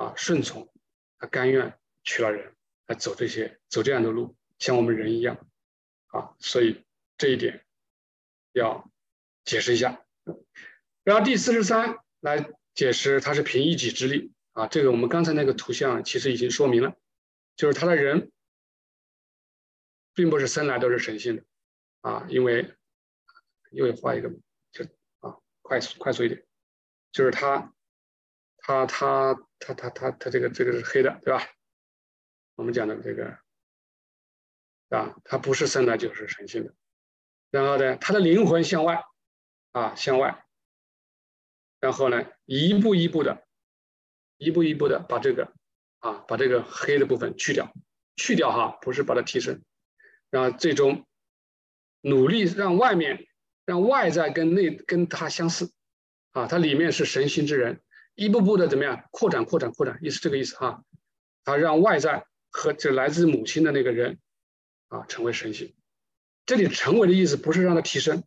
啊顺从，他甘愿娶了人来走这些走这样的路，像我们人一样啊，所以这一点。要解释一下，然后第四十三来解释，他是凭一己之力啊。这个我们刚才那个图像其实已经说明了，就是他的人并不是生来都是神性的啊。因为又画一个，就啊，快速快速一点，就是他他他他他他他这个这个是黑的，对吧？我们讲的这个啊，他不是生来就是神性的。然后呢，他的灵魂向外，啊，向外，然后呢，一步一步的，一步一步的把这个，啊，把这个黑的部分去掉，去掉哈，不是把它提升，然后最终努力让外面，让外在跟内跟他相似，啊，他里面是神性之人，一步步的怎么样扩展扩展扩展，意思这个意思哈，他让外在和这来自母亲的那个人，啊，成为神性。这里成为的意思不是让它提升，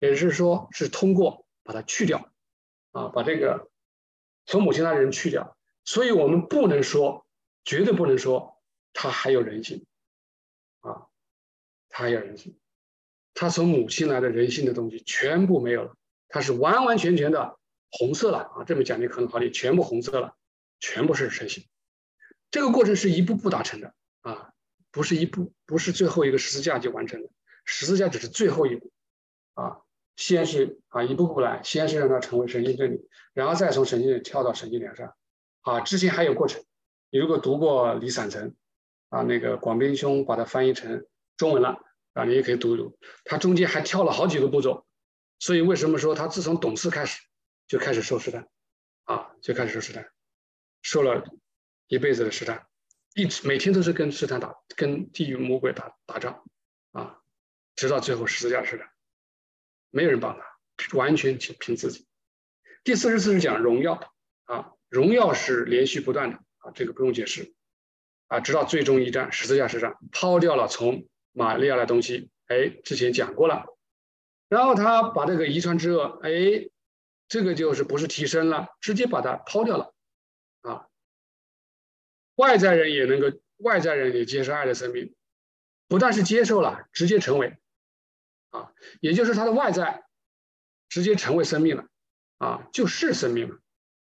也是说是通过把它去掉，啊，把这个从母亲那人去掉，所以我们不能说，绝对不能说他还有人性，啊，他还有人性，他从母亲来的人性的东西全部没有了，他是完完全全的红色了啊，这么讲就可能好点，全部红色了，全部是神性，这个过程是一步步达成的啊，不是一步，不是最后一个十字架就完成的。十字架只是最后一步，啊，先是啊一步步来，先是让它成为神性真理，然后再从神性跳到神性良善，啊，之前还有过程。你如果读过李散成啊，那个广斌兄把它翻译成中文了啊，你也可以读一读。他中间还跳了好几个步骤，所以为什么说他自从懂事开始就开始受试探，啊，就开始受试探，受了一辈子的试探。一直每天都是跟试探打，跟地狱魔鬼打打仗，啊，直到最后十字架似的，没有人帮他，完全凭凭自己。第四十四是讲荣耀，啊，荣耀是连续不断的，啊，这个不用解释，啊，直到最终一战十字架之上，抛掉了从玛利亚的东西，哎，之前讲过了，然后他把这个遗传之恶，哎，这个就是不是提升了，直接把它抛掉了，啊。外在人也能够，外在人也接受爱的生命，不但是接受了，直接成为，啊，也就是他的外在直接成为生命了，啊，就是生命了，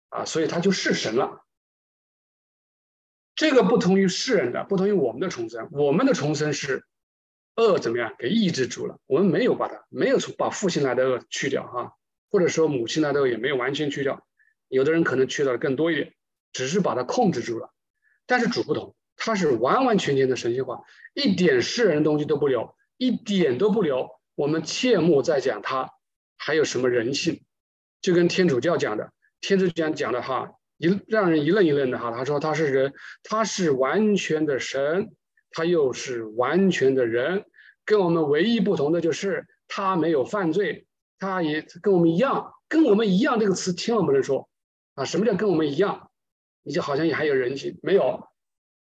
啊，所以他就是神了。这个不同于世人的，不同于我们的重生。我们的重生是恶怎么样给抑制住了？我们没有把它，没有从把父亲来的恶去掉哈，或者说母亲来的恶也没有完全去掉，有的人可能去掉的更多一点，只是把它控制住了。但是主不同，他是完完全全的神性化，一点世人的东西都不留，一点都不留。我们切莫再讲他还有什么人性，就跟天主教讲的，天主教讲的哈，一让人一愣一愣的哈。他说他是人，他是完全的神，他又是完全的人，跟我们唯一不同的就是他没有犯罪，他也跟我们一样，跟我们一样这个词千万不能说啊！什么叫跟我们一样？你就好像也还有人性，没有，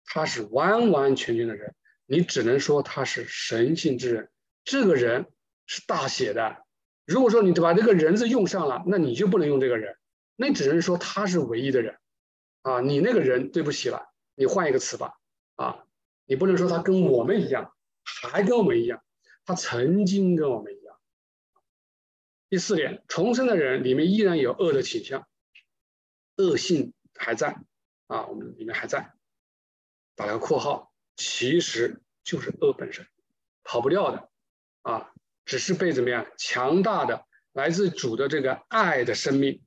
他是完完全全的人，你只能说他是神性之人。这个人是大写的，如果说你把这个人字用上了，那你就不能用这个人，那只能说他是唯一的人，啊，你那个人对不起了，你换一个词吧，啊，你不能说他跟我们一样，还跟我们一样，他曾经跟我们。第四点，重生的人里面依然有恶的倾向，恶性。还在啊，我们里面还在，打个括号，其实就是恶本身，跑不掉的啊，只是被怎么样强大的来自主的这个爱的生命，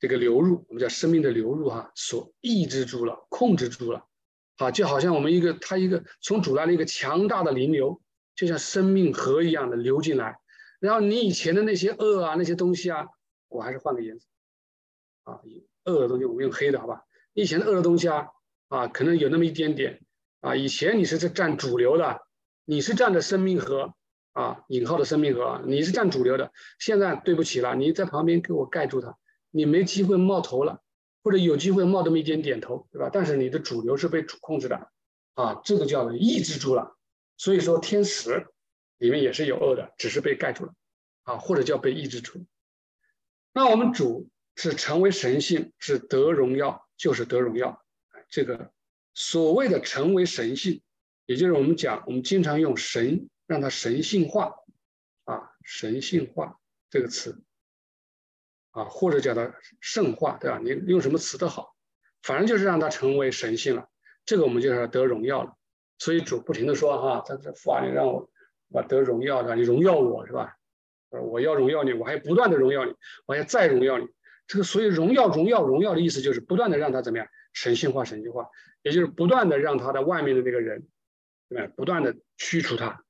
这个流入，我们叫生命的流入哈，所抑制住了，控制住了，啊，就好像我们一个它一个从主来的一个强大的灵流，就像生命河一样的流进来，然后你以前的那些恶啊，那些东西啊，我还是换个颜色啊。恶的东西，我们用黑的，好吧？以前的恶的东西啊，啊，可能有那么一点点啊。以前你是在占主流的，你是占着生命河啊，引号的生命河，你是占主流的。现在对不起了，你在旁边给我盖住它，你没机会冒头了，或者有机会冒这么一点点头，对吧？但是你的主流是被主控制的啊，这个叫抑制住了。所以说，天使里面也是有恶的，只是被盖住了啊，或者叫被抑制住。那我们主。是成为神性，是得荣耀，就是得荣耀。这个所谓的成为神性，也就是我们讲，我们经常用神让它神性化，啊，神性化这个词，啊，或者叫它圣化，对吧？你用什么词都好，反正就是让它成为神性了。这个我们就要得荣耀了。所以主不停的说，哈，他这父啊，你让我我得荣耀，的？你荣耀我是吧？我要荣耀你，我还不断的荣耀你，我还再荣耀你。这个所以荣耀荣耀荣耀的意思就是不断的让他怎么样神性化神性化，也就是不断的让他的外面的那个人，对吧？不断的驱除他，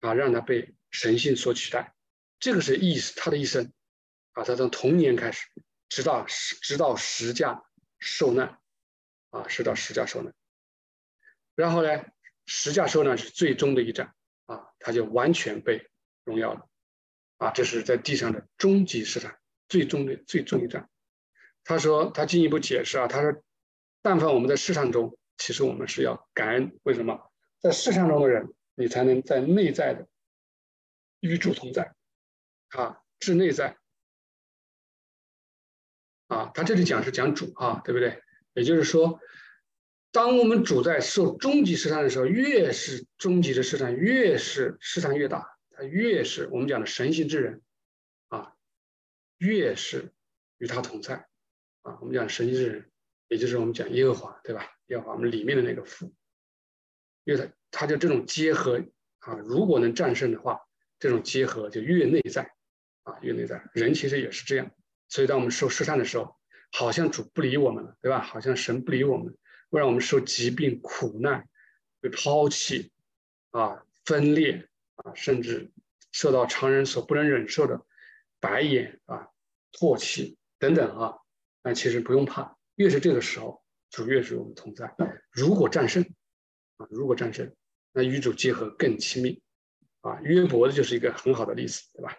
啊，让他被神性所取代。这个是意思他的一生，啊，他从童年开始，直到直到十架受难，啊，直到十架受难。然后呢，十架受难是最终的一战，他就完全被荣耀了，啊，这是在地上的终极试探。最终的最终一战，他说他进一步解释啊，他说，但凡我们在市场中，其实我们是要感恩，为什么？在市场中的人，你才能在内在的与主同在，啊，至内在，啊，他这里讲是讲主啊，对不对？也就是说，当我们主在受终极试探的时候，越是终极的试探，越是试探越大，他越是我们讲的神性之人。啊越是与他同在，啊，我们讲神性之人，也就是我们讲耶和华，对吧？耶和华，我们里面的那个父，因为他他就这种结合啊，如果能战胜的话，这种结合就越内在，啊，越内在。人其实也是这样，所以当我们受试探的时候，好像主不理我们了，对吧？好像神不理我们，会让我们受疾病、苦难、被抛弃，啊，分裂，啊，甚至受到常人所不能忍受的白眼啊、唾弃等等啊。但其实不用怕，越是这个时候，主越是与我们同在。如果战胜，啊，如果战胜，那与主结合更亲密。啊，约伯的就是一个很好的例子，对吧？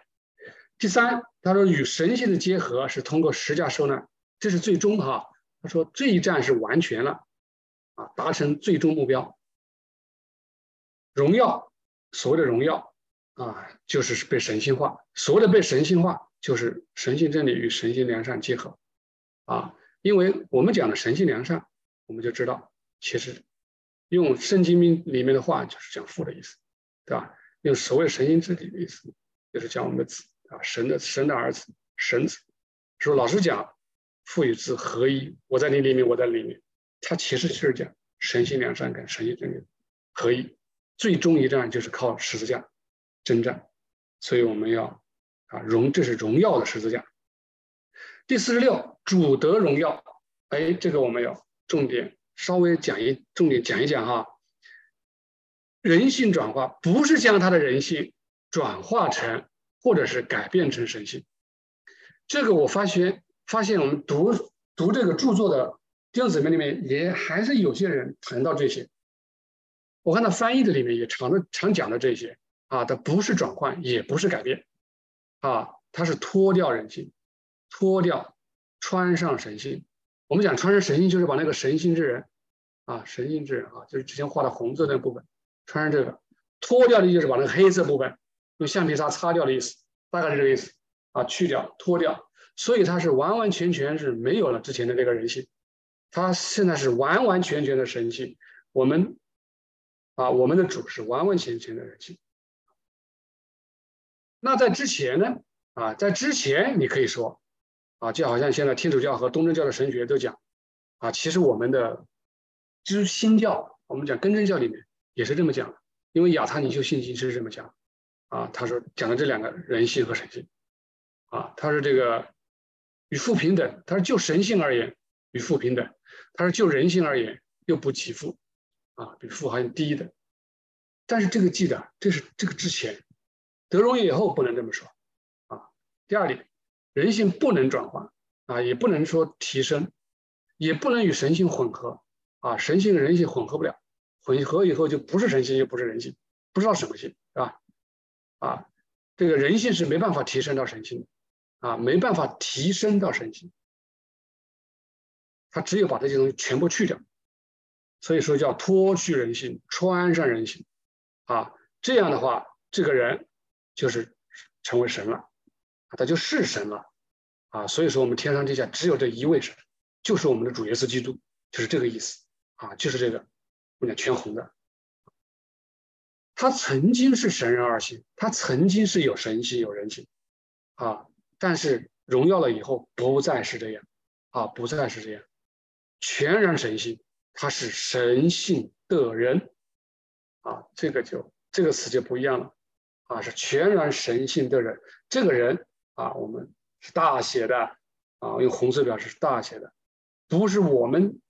第三，他说与神性的结合是通过十架受难，这是最终哈。他说这一战是完全了，啊，达成最终目标。荣耀，所谓的荣耀啊，就是被神性化。所谓的被神性化，就是神性真理与神性良善结合。啊，因为我们讲的神性良善，我们就知道，其实用圣经里面的话就是讲父的意思，对吧？用所谓神性真理的意思，就是讲我们的子啊，神的神的儿子，神子。说老实讲，父与子合一，我在你里面，我在里面，他其实就是讲神性良善跟神性真理合一。最终一战就是靠十字架征战，所以我们要啊荣，这是荣耀的十字架。第四十六，主得荣耀。哎，这个我们要重点稍微讲一重点讲一讲哈。人性转化不是将他的人性转化成，或者是改变成神性。这个我发现，发现我们读读这个著作的弟兄姊妹里面，也还是有些人谈到这些。我看到翻译的里面也常的常讲的这些啊，它不是转换，也不是改变，啊，它是脱掉人性，脱掉，穿上神性。我们讲穿上神性，就是把那个神性之人，啊，神性之人啊，就是之前画的红色那部分。穿上这个，脱掉的就是把那个黑色部分用橡皮擦擦掉的意思，大概是这个意思啊，去掉、脱掉，所以它是完完全全是没有了之前的那个人性，它现在是完完全全的神性。我们啊，我们的主是完完全全的人性。那在之前呢？啊，在之前你可以说啊，就好像现在天主教和东正教的神学都讲啊，其实我们的知新教，我们讲根正教里面。也是这么讲的，因为亚他尼修信息是这么讲，啊，他说讲的这两个人性和神性，啊，他说这个与父平等，他说就神性而言与父平等，他说就人性而言又不及富，啊，比父还低的，但是这个记得这是这个之前，得荣以后不能这么说，啊，第二点，人性不能转换，啊，也不能说提升，也不能与神性混合，啊，神性和人性混合不了。混合以后就不是神性，又不是人性，不知道什么性，是吧？啊，这个人性是没办法提升到神性的，啊，没办法提升到神性，他只有把这些东西全部去掉，所以说叫脱去人性，穿上人性，啊，这样的话，这个人就是成为神了，他就是神了，啊，所以说我们天上地下只有这一位神，就是我们的主耶稣基督，就是这个意思，啊，就是这个。我讲全红的，他曾经是神人二性，他曾经是有神性有人性，啊，但是荣耀了以后不再是这样，啊，不再是这样，全然神性，他是神性的人，啊，这个就这个词就不一样了，啊，是全然神性的人，这个人啊，我们是大写的，啊，用红色表示是大写的，不是我们。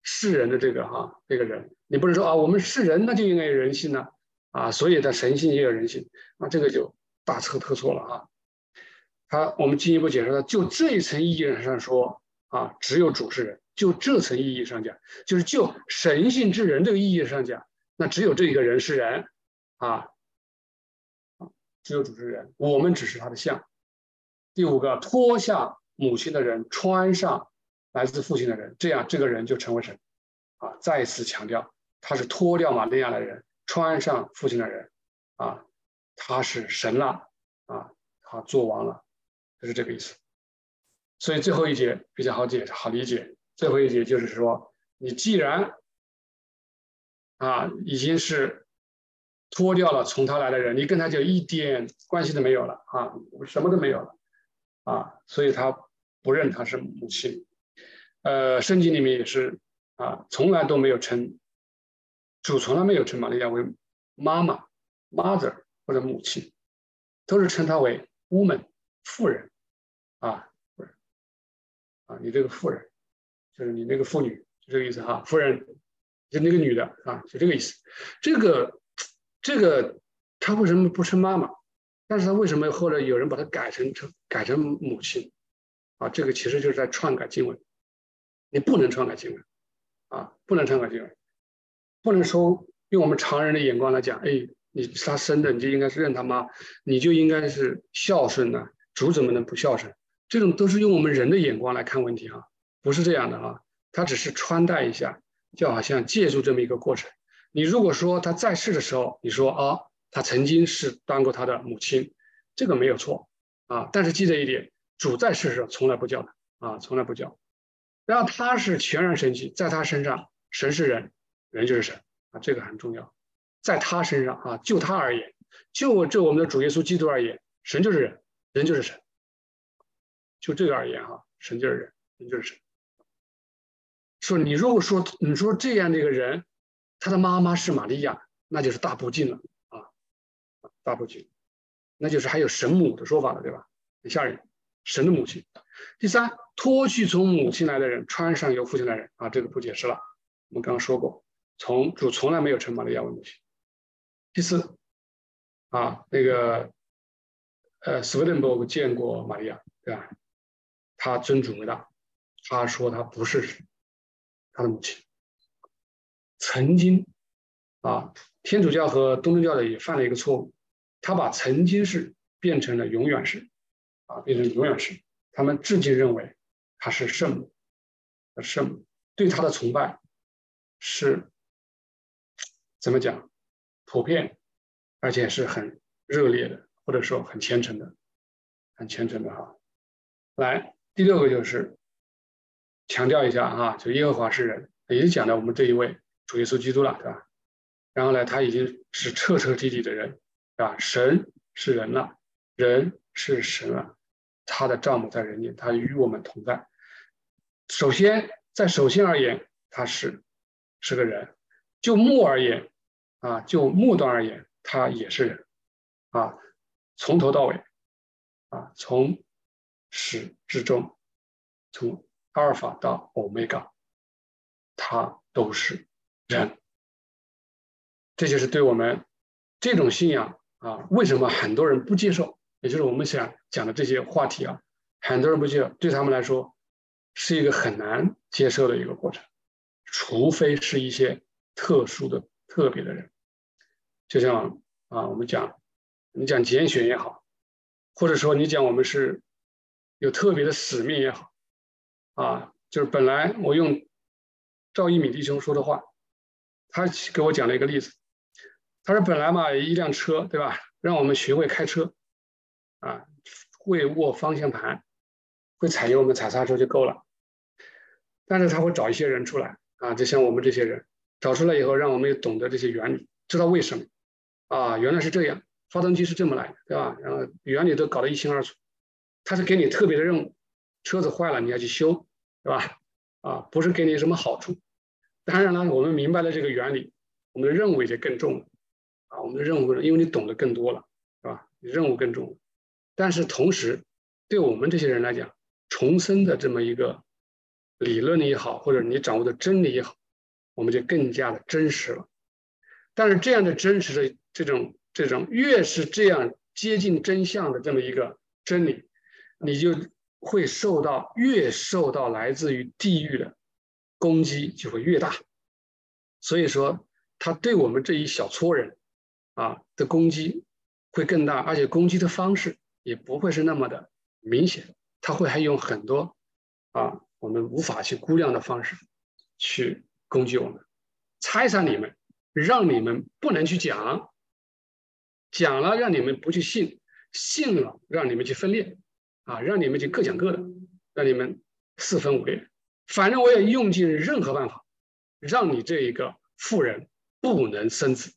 世人的这个哈，这个人，你不能说啊，我们是人，那就应该有人性呢，啊，所以他神性也有人性，那这个就大错特错了啊。他我们进一步解释了，就这一层意义上说啊，只有主是人，就这层意义上讲，就是就神性之人这个意义上讲，那只有这一个人是人啊，只有主持人，我们只是他的像。第五个，脱下母亲的人，穿上。来自父亲的人，这样这个人就成为神，啊！再次强调，他是脱掉玛利亚的人，穿上父亲的人，啊，他是神了，啊，他做王了，就是这个意思。所以最后一节比较好解，好理解。最后一节就是说，你既然啊已经是脱掉了从他来的人，你跟他就一点关系都没有了啊，什么都没有了啊，所以他不认他是母亲。呃，圣经里面也是啊，从来都没有称主，从来没有称玛利亚为妈妈 （mother） 或者母亲都是称她为 woman 妇人啊，啊，你这个妇人就是你那个妇女，就这个意思哈，夫人就那个女的啊，就这个意思。这个这个她为什么不称妈妈？但是她为什么后来有人把她改成成改成母亲？啊，这个其实就是在篡改经文。你不能篡改经文啊，不能篡改经文，不能说用我们常人的眼光来讲，哎，你是他生的，你就应该是认他妈，你就应该是孝顺的，主怎么能不孝顺？这种都是用我们人的眼光来看问题哈，不是这样的哈，他只是穿戴一下，就好像借助这么一个过程。你如果说他在世的时候，你说啊，他曾经是当过他的母亲，这个没有错啊，但是记得一点，主在世的时候从来不叫的啊，从来不叫。然后他是全然神迹，在他身上，神是人，人就是神啊，这个很重要。在他身上啊，就他而言，就就我们的主耶稣基督而言，神就是人，人就是神。就这个而言哈，神就是人，人就是神。说你如果说你说这样的一个人，他的妈妈是玛利亚，那就是大不敬了啊，大不敬，那就是还有神母的说法了，对吧？很吓人，神的母亲。第三。脱去从母亲来的人，穿上由父亲来的人啊，这个不解释了。我们刚刚说过，从主从来没有称玛利亚为母亲。第四，啊，那个呃，斯威登伯格见过玛利亚，对吧？他尊主为大，他说他不是他的母亲。曾经啊，天主教和东正教的也犯了一个错误，他把曾经是变成了永远是，啊，变成永远是，他们至今认为。他是圣母，圣母对他的崇拜是怎么讲？普遍，而且是很热烈的，或者说很虔诚的，很虔诚的哈。来，第六个就是强调一下哈，就耶和华是人，也就讲到我们这一位主耶稣基督了，对吧？然后呢，他已经是彻彻底底的人，对吧？神是人了，人是神了。他的丈母在人间，他与我们同在。首先，在首先而言，他是是个人；就末而言，啊，就末端而言，他也是人。啊，从头到尾，啊，从始至终，从阿尔法到欧米伽，他都是人。这就是对我们这种信仰啊，为什么很多人不接受？也就是我们想讲的这些话题啊，很多人不接受，对他们来说是一个很难接受的一个过程，除非是一些特殊的、特别的人，就像啊，我们讲你讲拣选也好，或者说你讲我们是有特别的使命也好，啊，就是本来我用赵一敏弟兄说的话，他给我讲了一个例子，他说本来嘛一辆车对吧，让我们学会开车。啊，会握方向盘，会踩油门、踩刹车就够了。但是他会找一些人出来啊，就像我们这些人找出来以后，让我们也懂得这些原理，知道为什么啊？原来是这样，发动机是这么来的，对吧？然后原理都搞得一清二楚。他是给你特别的任务，车子坏了你要去修，对吧？啊，不是给你什么好处。当然了，我们明白了这个原理，我们的任务也就更重了啊。我们的任务，因为你懂得更多了，是吧？任务更重了。但是同时，对我们这些人来讲，重生的这么一个理论也好，或者你掌握的真理也好，我们就更加的真实了。但是这样的真实的这种这种，越是这样接近真相的这么一个真理，你就会受到越受到来自于地狱的攻击就会越大。所以说，他对我们这一小撮人啊的攻击会更大，而且攻击的方式。也不会是那么的明显，他会还用很多啊我们无法去估量的方式去攻击我们，拆散你们，让你们不能去讲，讲了让你们不去信，信了让你们去分裂，啊，让你们去各讲各的，让你们四分五裂。反正我也用尽任何办法，让你这一个富人不能生子。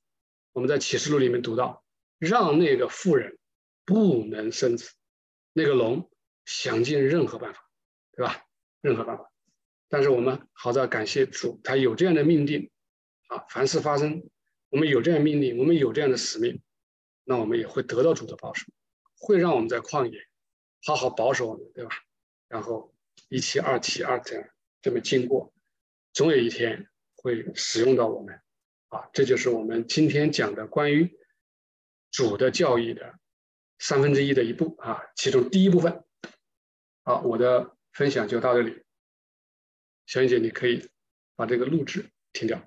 我们在启示录里面读到，让那个富人。不能生子，那个龙想尽任何办法，对吧？任何办法。但是我们好在感谢主，他有这样的命定啊。凡事发生，我们有这样命令，我们有这样的使命，那我们也会得到主的保守会让我们在旷野好好保守，对吧？然后一期、二期、二这样这么经过，总有一天会使用到我们。啊，这就是我们今天讲的关于主的教义的三分之一的一步啊，其中第一部分。好，我的分享就到这里。小英姐，你可以把这个录制停掉。